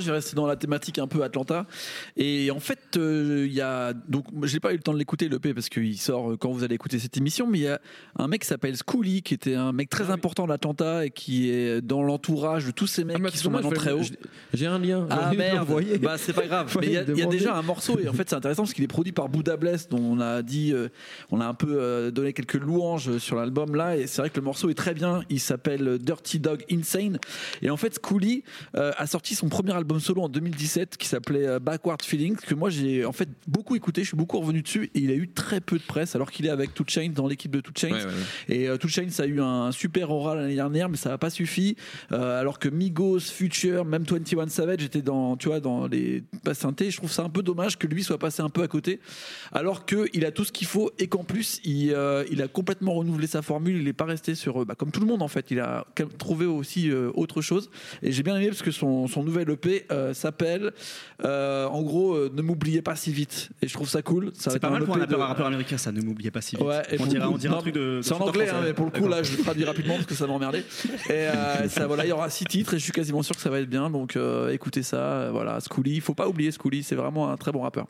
je vais rester dans la thématique un peu Atlanta. Et en fait, euh, il y a. Donc, j'ai pas eu le temps de l'écouter, le P, parce qu'il sort euh, quand vous allez écouter cette émission. Mais il y a un mec qui s'appelle Schoolie, qui était un mec très important d'Atlanta et qui est dans l'entourage de tous ces mecs Ah, qui sont maintenant je très hauts. je- J'ai un lien. Ah Je merde, l'envoyer. bah c'est pas grave. Mais il y a, y déjà un morceau et en fait c'est intéressant parce qu'il est produit par Buddha Bless dont on a dit, euh, on a un peu euh, donné quelques louanges sur l'album là et c'est vrai que le morceau est très bien. Il s'appelle Dirty Dog Insane et en fait euh, a sorti son premier album solo en 2017 qui s'appelait euh, Backward Feelings que moi j'ai en fait beaucoup écouté, je suis beaucoup revenu dessus et il a eu très peu de presse alors qu'il est avec Two Chainz dans l'équipe de Two Chainz. Ouais, ouais, ouais. Et euh, Two Chainz a eu un super oral l'année dernière, mais ça n'a pas suffi. Euh, alors que Migos, Future, même 21 Savage étaient dans, tu vois, dans les pas synthés. Je trouve ça un peu dommage que lui soit passé un peu à côté, alors qu'il a tout ce qu'il faut et qu'en plus il, euh, il a complètement renouvelé sa formule. Il n'est pas resté sur, bah, comme tout le monde en fait. Il a trouvé aussi autre chose. Et j'ai bien aimé parce que son, son nouvel EP euh, s'appelle, euh, en gros, euh, ne m'oubliez pas si vite. Et je trouve ça cool. Ça C'est pas mal pour un rappeur, de- un rappeur américain, ça, ne m'oubliez pas si vite. Ouais, et on coup- on dirait un non, truc de. de C'est en anglais, hein, mais pour le coup, là, je le traduis rapidement parce que ça m'emmerdait. Et euh, ça, voilà, il y aura six titres et je suis quasiment sûr que ça va être bien. Donc, écoutez ça. Voilà, Schoolie. Il faut pas oublier Schoolie. C'est vraiment un très bon rappeur.